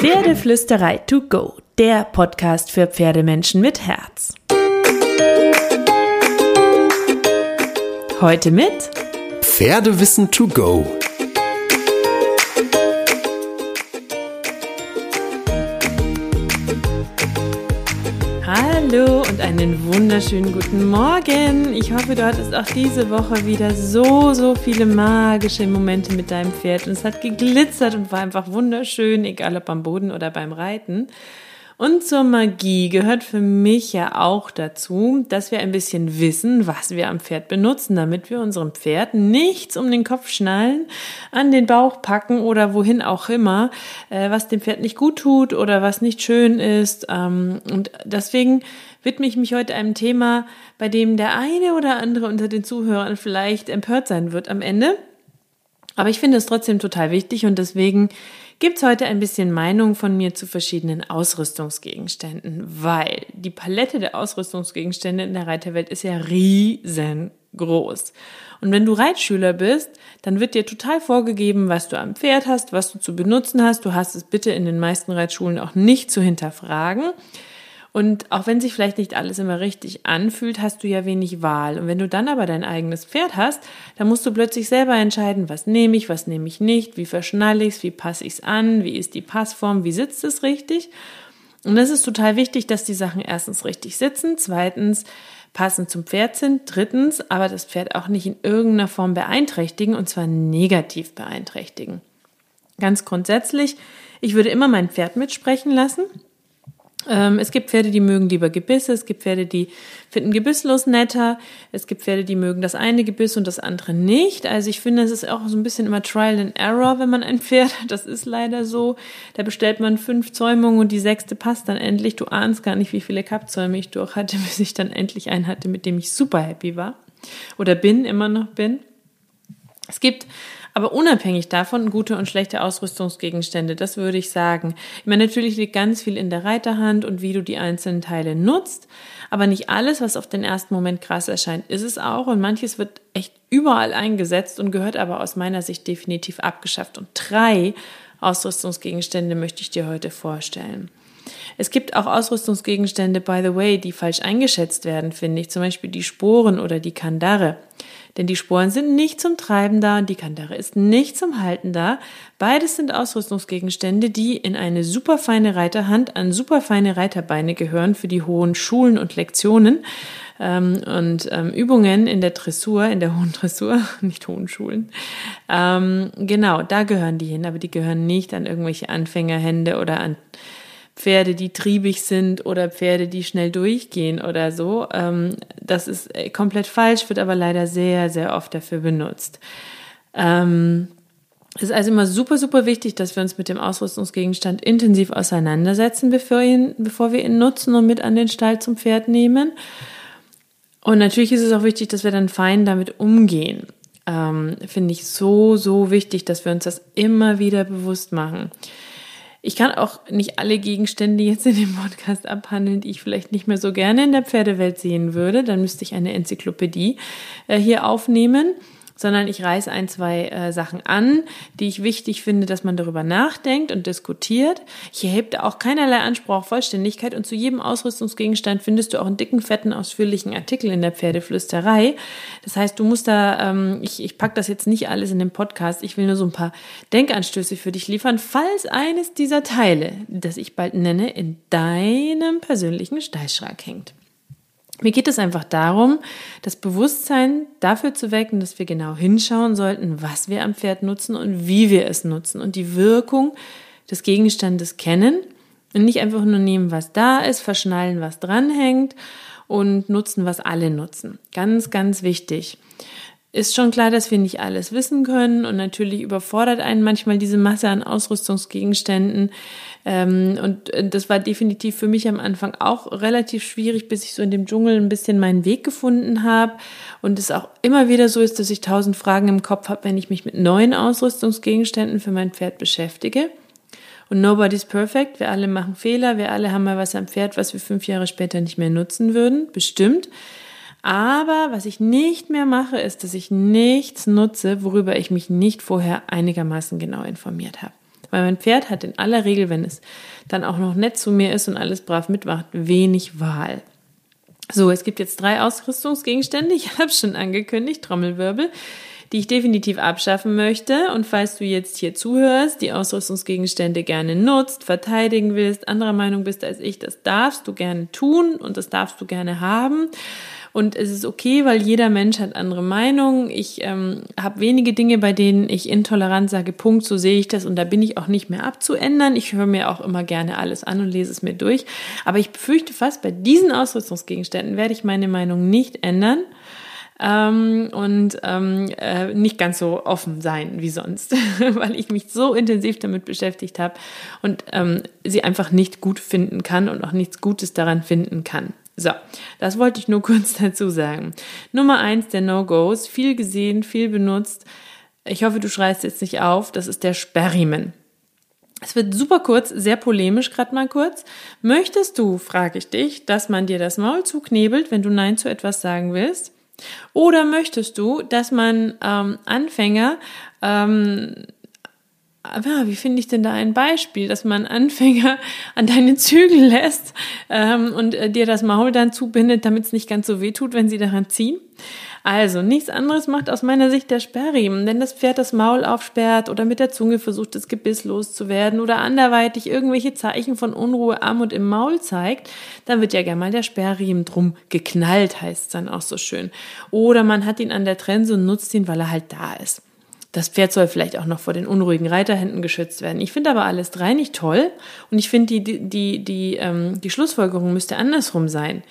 Pferdeflüsterei to go, der Podcast für Pferdemenschen mit Herz. Heute mit Pferdewissen to go. Hallo und einen wunderschönen guten Morgen. Ich hoffe, du hattest auch diese Woche wieder so, so viele magische Momente mit deinem Pferd und es hat geglitzert und war einfach wunderschön, egal ob am Boden oder beim Reiten. Und zur Magie gehört für mich ja auch dazu, dass wir ein bisschen wissen, was wir am Pferd benutzen, damit wir unserem Pferd nichts um den Kopf schnallen, an den Bauch packen oder wohin auch immer, äh, was dem Pferd nicht gut tut oder was nicht schön ist. Ähm, und deswegen widme ich mich heute einem Thema, bei dem der eine oder andere unter den Zuhörern vielleicht empört sein wird am Ende. Aber ich finde es trotzdem total wichtig und deswegen gibt's heute ein bisschen Meinung von mir zu verschiedenen Ausrüstungsgegenständen, weil die Palette der Ausrüstungsgegenstände in der Reiterwelt ist ja riesengroß. Und wenn du Reitschüler bist, dann wird dir total vorgegeben, was du am Pferd hast, was du zu benutzen hast. Du hast es bitte in den meisten Reitschulen auch nicht zu hinterfragen. Und auch wenn sich vielleicht nicht alles immer richtig anfühlt, hast du ja wenig Wahl. Und wenn du dann aber dein eigenes Pferd hast, dann musst du plötzlich selber entscheiden, was nehme ich, was nehme ich nicht, wie verschnalle ich es, wie passe ich es an, wie ist die Passform, wie sitzt es richtig. Und das ist total wichtig, dass die Sachen erstens richtig sitzen, zweitens passend zum Pferd sind, drittens aber das Pferd auch nicht in irgendeiner Form beeinträchtigen und zwar negativ beeinträchtigen. Ganz grundsätzlich, ich würde immer mein Pferd mitsprechen lassen. Ähm, es gibt Pferde, die mögen lieber Gebisse, es gibt Pferde, die finden gebisslos netter, es gibt Pferde, die mögen das eine Gebiss und das andere nicht. Also ich finde, es ist auch so ein bisschen immer Trial and Error, wenn man ein Pferd hat. Das ist leider so. Da bestellt man fünf Zäumungen und die sechste passt dann endlich. Du ahnst gar nicht, wie viele Kappzäume ich durch hatte, bis ich dann endlich einen hatte, mit dem ich super happy war. Oder bin, immer noch bin. Es gibt aber unabhängig davon gute und schlechte Ausrüstungsgegenstände, das würde ich sagen. Ich meine, natürlich liegt ganz viel in der Reiterhand und wie du die einzelnen Teile nutzt. Aber nicht alles, was auf den ersten Moment krass erscheint, ist es auch. Und manches wird echt überall eingesetzt und gehört aber aus meiner Sicht definitiv abgeschafft. Und drei Ausrüstungsgegenstände möchte ich dir heute vorstellen. Es gibt auch Ausrüstungsgegenstände, by the way, die falsch eingeschätzt werden, finde ich. Zum Beispiel die Sporen oder die Kandare. Denn die Sporen sind nicht zum Treiben da und die Kandare ist nicht zum Halten da. Beides sind Ausrüstungsgegenstände, die in eine superfeine Reiterhand an superfeine Reiterbeine gehören für die hohen Schulen und Lektionen ähm, und ähm, Übungen in der Dressur, in der hohen Dressur, nicht hohen Schulen. Ähm, genau, da gehören die hin, aber die gehören nicht an irgendwelche Anfängerhände oder an Pferde, die triebig sind oder Pferde, die schnell durchgehen oder so. Ähm, das ist äh, komplett falsch, wird aber leider sehr, sehr oft dafür benutzt. Ähm, es ist also immer super, super wichtig, dass wir uns mit dem Ausrüstungsgegenstand intensiv auseinandersetzen, bevor, ihn, bevor wir ihn nutzen und mit an den Stall zum Pferd nehmen. Und natürlich ist es auch wichtig, dass wir dann fein damit umgehen. Ähm, Finde ich so, so wichtig, dass wir uns das immer wieder bewusst machen. Ich kann auch nicht alle Gegenstände jetzt in dem Podcast abhandeln, die ich vielleicht nicht mehr so gerne in der Pferdewelt sehen würde. Dann müsste ich eine Enzyklopädie äh, hier aufnehmen sondern ich reiße ein, zwei äh, Sachen an, die ich wichtig finde, dass man darüber nachdenkt und diskutiert. Ich erhebe auch keinerlei Anspruch auf Vollständigkeit und zu jedem Ausrüstungsgegenstand findest du auch einen dicken, fetten, ausführlichen Artikel in der Pferdeflüsterei. Das heißt, du musst da, ähm, ich, ich pack das jetzt nicht alles in den Podcast, ich will nur so ein paar Denkanstöße für dich liefern, falls eines dieser Teile, das ich bald nenne, in deinem persönlichen Stallschrank hängt. Mir geht es einfach darum, das Bewusstsein dafür zu wecken, dass wir genau hinschauen sollten, was wir am Pferd nutzen und wie wir es nutzen und die Wirkung des Gegenstandes kennen und nicht einfach nur nehmen, was da ist, verschnallen, was dranhängt und nutzen, was alle nutzen. Ganz, ganz wichtig ist schon klar, dass wir nicht alles wissen können und natürlich überfordert einen manchmal diese Masse an Ausrüstungsgegenständen. Ähm, und das war definitiv für mich am Anfang auch relativ schwierig, bis ich so in dem Dschungel ein bisschen meinen Weg gefunden habe. Und es auch immer wieder so ist, dass ich tausend Fragen im Kopf habe, wenn ich mich mit neuen Ausrüstungsgegenständen für mein Pferd beschäftige. Und nobody's perfect. Wir alle machen Fehler. Wir alle haben mal was am Pferd, was wir fünf Jahre später nicht mehr nutzen würden. Bestimmt. Aber was ich nicht mehr mache, ist, dass ich nichts nutze, worüber ich mich nicht vorher einigermaßen genau informiert habe. Weil mein Pferd hat in aller Regel, wenn es dann auch noch nett zu mir ist und alles brav mitmacht, wenig Wahl. So, es gibt jetzt drei Ausrüstungsgegenstände. Ich habe schon angekündigt, Trommelwirbel, die ich definitiv abschaffen möchte. Und falls du jetzt hier zuhörst, die Ausrüstungsgegenstände gerne nutzt, verteidigen willst, anderer Meinung bist als ich, das darfst du gerne tun und das darfst du gerne haben. Und es ist okay, weil jeder Mensch hat andere Meinungen. Ich ähm, habe wenige Dinge, bei denen ich intolerant sage, Punkt, so sehe ich das und da bin ich auch nicht mehr abzuändern. Ich höre mir auch immer gerne alles an und lese es mir durch. Aber ich befürchte fast, bei diesen Ausrüstungsgegenständen werde ich meine Meinung nicht ändern. Ähm, und ähm, äh, nicht ganz so offen sein wie sonst, weil ich mich so intensiv damit beschäftigt habe und ähm, sie einfach nicht gut finden kann und auch nichts Gutes daran finden kann. So, das wollte ich nur kurz dazu sagen. Nummer eins der No-Gos, viel gesehen, viel benutzt. Ich hoffe, du schreist jetzt nicht auf. Das ist der Sperriemen. Es wird super kurz, sehr polemisch, gerade mal kurz. Möchtest du, frage ich dich, dass man dir das Maul zuknebelt, wenn du Nein zu etwas sagen willst? Oder möchtest du, dass man ähm, Anfänger ähm, ja, wie finde ich denn da ein Beispiel, dass man Anfänger an deine Zügel lässt ähm, und äh, dir das Maul dann zubindet, damit es nicht ganz so weh tut, wenn sie daran ziehen? Also, nichts anderes macht aus meiner Sicht der Sperrriemen, wenn das Pferd das Maul aufsperrt oder mit der Zunge versucht, das Gebiss loszuwerden oder anderweitig irgendwelche Zeichen von Unruhe und im Maul zeigt, dann wird ja gerne mal der Sperrriemen drum geknallt, heißt es dann auch so schön. Oder man hat ihn an der Trense und nutzt ihn, weil er halt da ist. Das Pferd soll vielleicht auch noch vor den unruhigen Reiterhänden geschützt werden. Ich finde aber alles drei nicht toll und ich finde, die, die, die, ähm, die Schlussfolgerung müsste andersrum sein.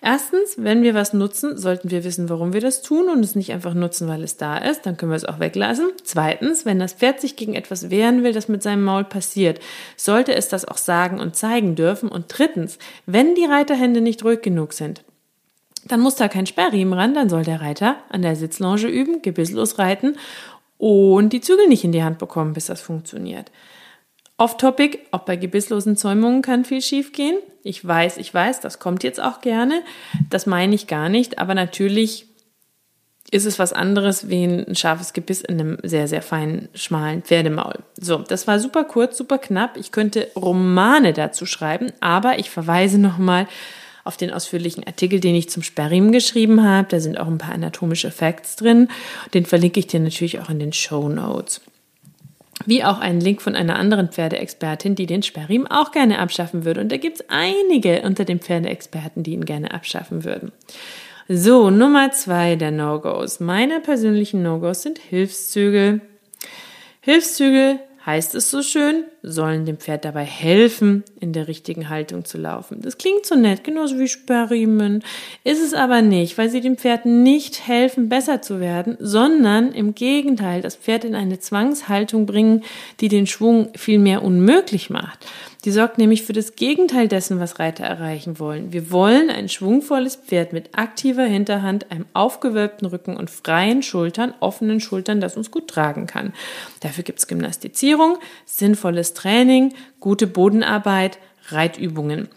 Erstens, wenn wir was nutzen, sollten wir wissen, warum wir das tun und es nicht einfach nutzen, weil es da ist, dann können wir es auch weglassen. Zweitens, wenn das Pferd sich gegen etwas wehren will, das mit seinem Maul passiert, sollte es das auch sagen und zeigen dürfen. Und drittens, wenn die Reiterhände nicht ruhig genug sind, dann muss da kein Sperrriemen ran, dann soll der Reiter an der Sitzlounge üben, gebisslos reiten und die Zügel nicht in die Hand bekommen, bis das funktioniert. Off-Topic, auch bei gebisslosen Zäumungen kann viel schiefgehen. Ich weiß, ich weiß, das kommt jetzt auch gerne. Das meine ich gar nicht, aber natürlich ist es was anderes wie ein scharfes Gebiss in einem sehr, sehr feinen, schmalen Pferdemaul. So, das war super kurz, super knapp. Ich könnte Romane dazu schreiben, aber ich verweise nochmal auf den ausführlichen Artikel, den ich zum Sperrriemen geschrieben habe. Da sind auch ein paar anatomische Facts drin. Den verlinke ich dir natürlich auch in den Show Notes. Wie auch einen Link von einer anderen Pferdeexpertin, die den Sperrriemen auch gerne abschaffen würde. Und da gibt es einige unter den Pferdeexperten, die ihn gerne abschaffen würden. So, Nummer zwei der No-Gos. Meine persönlichen No-Gos sind Hilfszügel. Hilfszügel heißt es so schön, sollen dem Pferd dabei helfen, in der richtigen Haltung zu laufen. Das klingt so nett, genauso wie Sperrriemen, ist es aber nicht, weil sie dem Pferd nicht helfen, besser zu werden, sondern im Gegenteil das Pferd in eine Zwangshaltung bringen, die den Schwung viel mehr unmöglich macht. Die sorgt nämlich für das Gegenteil dessen, was Reiter erreichen wollen. Wir wollen ein schwungvolles Pferd mit aktiver Hinterhand, einem aufgewölbten Rücken und freien Schultern, offenen Schultern, das uns gut tragen kann. Dafür gibt's Gymnastizierung, sinnvolles Training, gute Bodenarbeit, Reitübungen.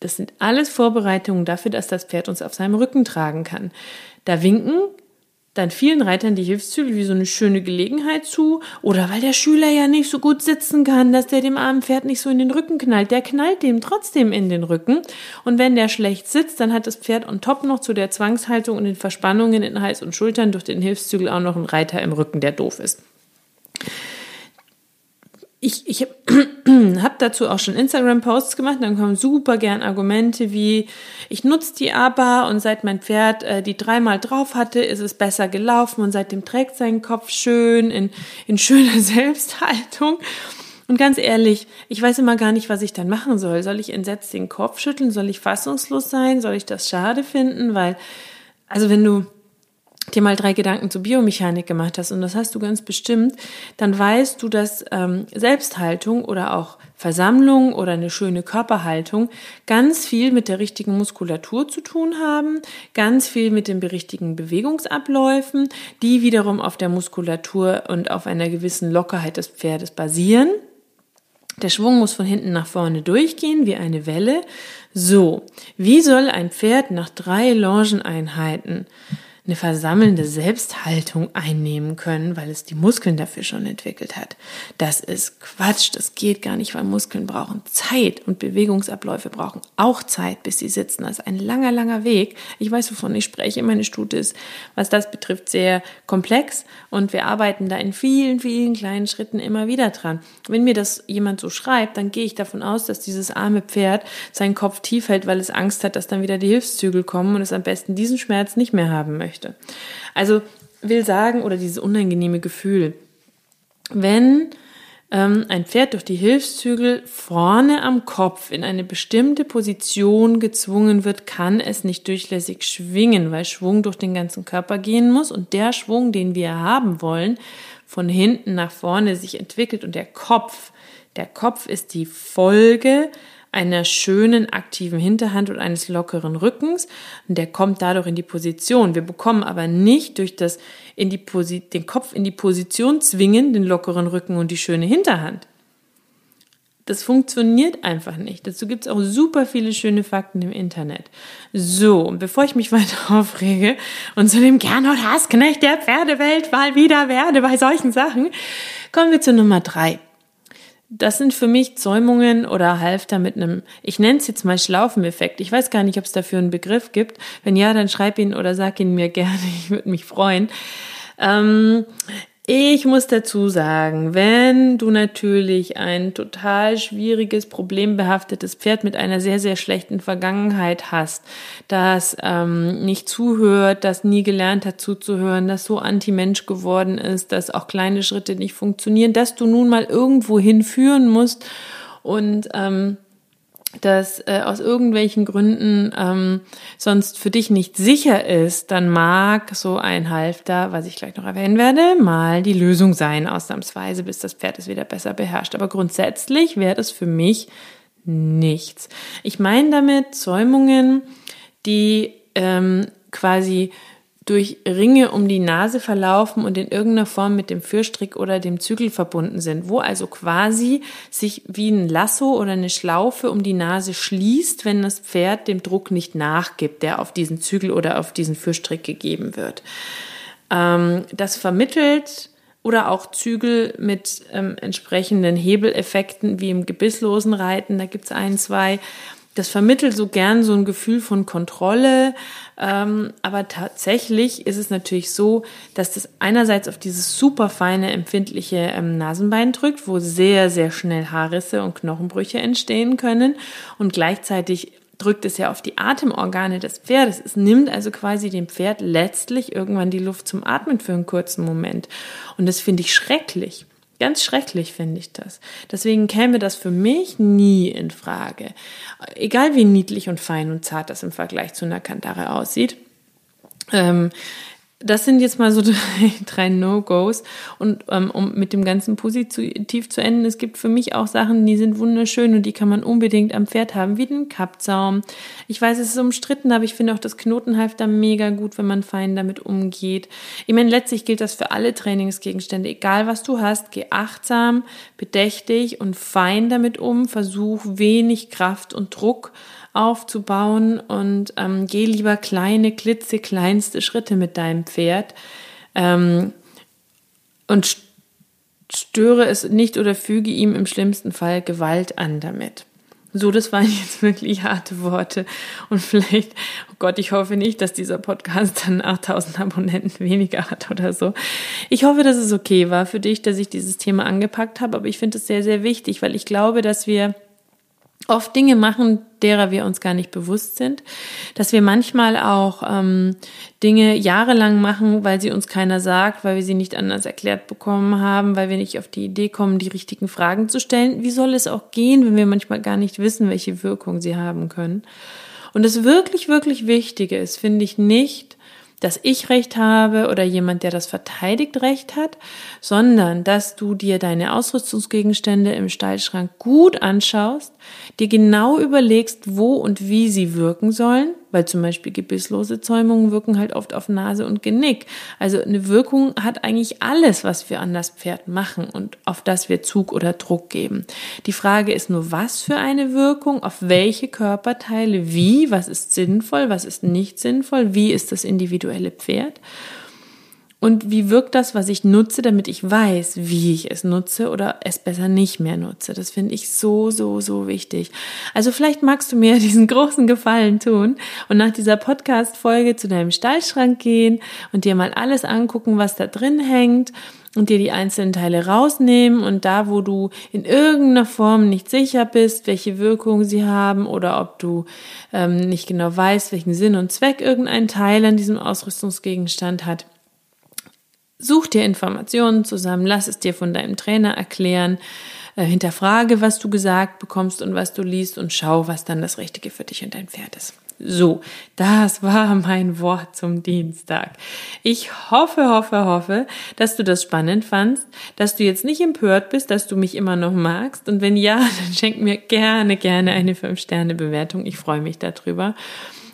Das sind alles Vorbereitungen dafür, dass das Pferd uns auf seinem Rücken tragen kann. Da winken dann vielen Reitern die Hilfszügel wie so eine schöne Gelegenheit zu oder weil der Schüler ja nicht so gut sitzen kann, dass der dem armen Pferd nicht so in den Rücken knallt. Der knallt dem trotzdem in den Rücken und wenn der schlecht sitzt, dann hat das Pferd on top noch zu der Zwangshaltung und den Verspannungen in Hals und Schultern durch den Hilfszügel auch noch einen Reiter im Rücken, der doof ist ich, ich habe dazu auch schon Instagram-Posts gemacht, dann kommen super gern Argumente wie, ich nutze die aber und seit mein Pferd äh, die dreimal drauf hatte, ist es besser gelaufen und seitdem trägt sein Kopf schön in, in schöner Selbsthaltung. Und ganz ehrlich, ich weiß immer gar nicht, was ich dann machen soll. Soll ich entsetzt den Kopf schütteln? Soll ich fassungslos sein? Soll ich das schade finden? Weil, also wenn du dir mal drei Gedanken zur Biomechanik gemacht hast, und das hast du ganz bestimmt, dann weißt du, dass ähm, Selbsthaltung oder auch Versammlung oder eine schöne Körperhaltung ganz viel mit der richtigen Muskulatur zu tun haben, ganz viel mit den richtigen Bewegungsabläufen, die wiederum auf der Muskulatur und auf einer gewissen Lockerheit des Pferdes basieren. Der Schwung muss von hinten nach vorne durchgehen, wie eine Welle. So, wie soll ein Pferd nach drei Longeneinheiten eine versammelnde Selbsthaltung einnehmen können, weil es die Muskeln dafür schon entwickelt hat. Das ist Quatsch, das geht gar nicht, weil Muskeln brauchen Zeit und Bewegungsabläufe brauchen auch Zeit, bis sie sitzen. Das ist ein langer, langer Weg. Ich weiß, wovon ich spreche. Meine Studie ist, was das betrifft, sehr komplex und wir arbeiten da in vielen, vielen kleinen Schritten immer wieder dran. Wenn mir das jemand so schreibt, dann gehe ich davon aus, dass dieses arme Pferd seinen Kopf tief hält, weil es Angst hat, dass dann wieder die Hilfszügel kommen und es am besten diesen Schmerz nicht mehr haben möchte möchte. Also will sagen, oder dieses unangenehme Gefühl, wenn ähm, ein Pferd durch die Hilfszügel vorne am Kopf in eine bestimmte Position gezwungen wird, kann es nicht durchlässig schwingen, weil Schwung durch den ganzen Körper gehen muss und der Schwung, den wir haben wollen, von hinten nach vorne sich entwickelt und der Kopf, der Kopf ist die Folge einer schönen aktiven Hinterhand und eines lockeren Rückens. Und der kommt dadurch in die Position. Wir bekommen aber nicht durch das in die Posi den Kopf in die Position zwingen, den lockeren Rücken und die schöne Hinterhand. Das funktioniert einfach nicht. Dazu gibt es auch super viele schöne Fakten im Internet. So, und bevor ich mich weiter aufrege und zu dem Gernot Hassknecht der Pferdewelt mal wieder werde bei solchen Sachen, kommen wir zu Nummer drei. Das sind für mich Zäumungen oder Halfter mit einem, ich nenne es jetzt mal Schlaufeneffekt. Ich weiß gar nicht, ob es dafür einen Begriff gibt. Wenn ja, dann schreib ihn oder sag ihn mir gerne. Ich würde mich freuen. Ähm, ich muss dazu sagen, wenn du natürlich ein total schwieriges, problembehaftetes Pferd mit einer sehr, sehr schlechten Vergangenheit hast, das ähm, nicht zuhört, das nie gelernt hat zuzuhören, das so anti-Mensch geworden ist, dass auch kleine Schritte nicht funktionieren, dass du nun mal irgendwo hinführen musst und ähm, das äh, aus irgendwelchen Gründen ähm, sonst für dich nicht sicher ist, dann mag so ein Halfter, was ich gleich noch erwähnen werde, mal die Lösung sein, ausnahmsweise, bis das Pferd es wieder besser beherrscht. Aber grundsätzlich wäre das für mich nichts. Ich meine damit Zäumungen, die ähm, quasi durch Ringe um die Nase verlaufen und in irgendeiner Form mit dem Fürstrick oder dem Zügel verbunden sind, wo also quasi sich wie ein Lasso oder eine Schlaufe um die Nase schließt, wenn das Pferd dem Druck nicht nachgibt, der auf diesen Zügel oder auf diesen Fürstrick gegeben wird. Ähm, das vermittelt oder auch Zügel mit ähm, entsprechenden Hebeleffekten wie im gebisslosen Reiten, da gibt's ein, zwei das vermittelt so gern so ein Gefühl von Kontrolle. Ähm, aber tatsächlich ist es natürlich so, dass das einerseits auf dieses super feine, empfindliche ähm, Nasenbein drückt, wo sehr, sehr schnell Haarrisse und Knochenbrüche entstehen können. Und gleichzeitig drückt es ja auf die Atemorgane des Pferdes. Es nimmt also quasi dem Pferd letztlich irgendwann die Luft zum Atmen für einen kurzen Moment. Und das finde ich schrecklich. Ganz schrecklich finde ich das. Deswegen käme das für mich nie in Frage. Egal wie niedlich und fein und zart das im Vergleich zu einer Kantare aussieht. Ähm, das sind jetzt mal so drei, drei No-Gos. Und ähm, um mit dem Ganzen positiv zu enden, es gibt für mich auch Sachen, die sind wunderschön und die kann man unbedingt am Pferd haben, wie den Kappzaum. Ich weiß, es ist umstritten, aber ich finde auch das Knotenhalfter mega gut, wenn man fein damit umgeht. Ich meine, letztlich gilt das für alle Trainingsgegenstände. Egal was du hast, geh achtsam, bedächtig und fein damit um. Versuch wenig Kraft und Druck aufzubauen und ähm, geh lieber kleine, klitzekleinste Schritte mit deinem Pferd ähm, und störe es nicht oder füge ihm im schlimmsten Fall Gewalt an damit. So, das waren jetzt wirklich harte Worte. Und vielleicht, oh Gott, ich hoffe nicht, dass dieser Podcast dann 8000 Abonnenten weniger hat oder so. Ich hoffe, dass es okay war für dich, dass ich dieses Thema angepackt habe. Aber ich finde es sehr, sehr wichtig, weil ich glaube, dass wir oft Dinge machen, derer wir uns gar nicht bewusst sind, dass wir manchmal auch ähm, Dinge jahrelang machen, weil sie uns keiner sagt, weil wir sie nicht anders erklärt bekommen haben, weil wir nicht auf die Idee kommen, die richtigen Fragen zu stellen. Wie soll es auch gehen, wenn wir manchmal gar nicht wissen, welche Wirkung sie haben können? Und das wirklich, wirklich Wichtige ist, finde ich nicht, dass ich Recht habe oder jemand, der das verteidigt, Recht hat, sondern dass du dir deine Ausrüstungsgegenstände im Stallschrank gut anschaust, dir genau überlegst, wo und wie sie wirken sollen, weil zum Beispiel gebisslose Zäumungen wirken halt oft auf Nase und Genick. Also eine Wirkung hat eigentlich alles, was wir an das Pferd machen und auf das wir Zug oder Druck geben. Die Frage ist nur, was für eine Wirkung, auf welche Körperteile, wie, was ist sinnvoll, was ist nicht sinnvoll, wie ist das individuelle Pferd. Und wie wirkt das, was ich nutze, damit ich weiß, wie ich es nutze oder es besser nicht mehr nutze? Das finde ich so, so, so wichtig. Also vielleicht magst du mir diesen großen Gefallen tun und nach dieser Podcast-Folge zu deinem Stallschrank gehen und dir mal alles angucken, was da drin hängt und dir die einzelnen Teile rausnehmen und da, wo du in irgendeiner Form nicht sicher bist, welche Wirkung sie haben oder ob du ähm, nicht genau weißt, welchen Sinn und Zweck irgendein Teil an diesem Ausrüstungsgegenstand hat, Such dir Informationen zusammen, lass es dir von deinem Trainer erklären, äh, hinterfrage, was du gesagt bekommst und was du liest und schau, was dann das Richtige für dich und dein Pferd ist. So, das war mein Wort zum Dienstag. Ich hoffe, hoffe, hoffe, dass du das spannend fandst, dass du jetzt nicht empört bist, dass du mich immer noch magst. Und wenn ja, dann schenk mir gerne, gerne eine 5-Sterne-Bewertung. Ich freue mich darüber.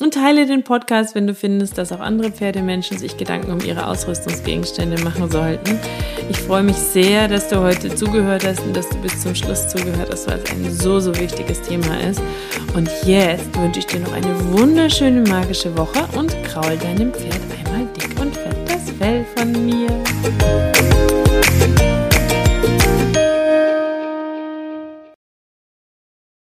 Und teile den Podcast, wenn du findest, dass auch andere Pferdemenschen sich Gedanken um ihre Ausrüstungsgegenstände machen sollten. Ich freue mich sehr, dass du heute zugehört hast und dass du bis zum Schluss zugehört hast, weil es ein so, so wichtiges Thema ist. Und jetzt wünsche ich dir noch eine wunderschöne magische Woche und kraul deinem Pferd einmal dick und fett das Fell von mir.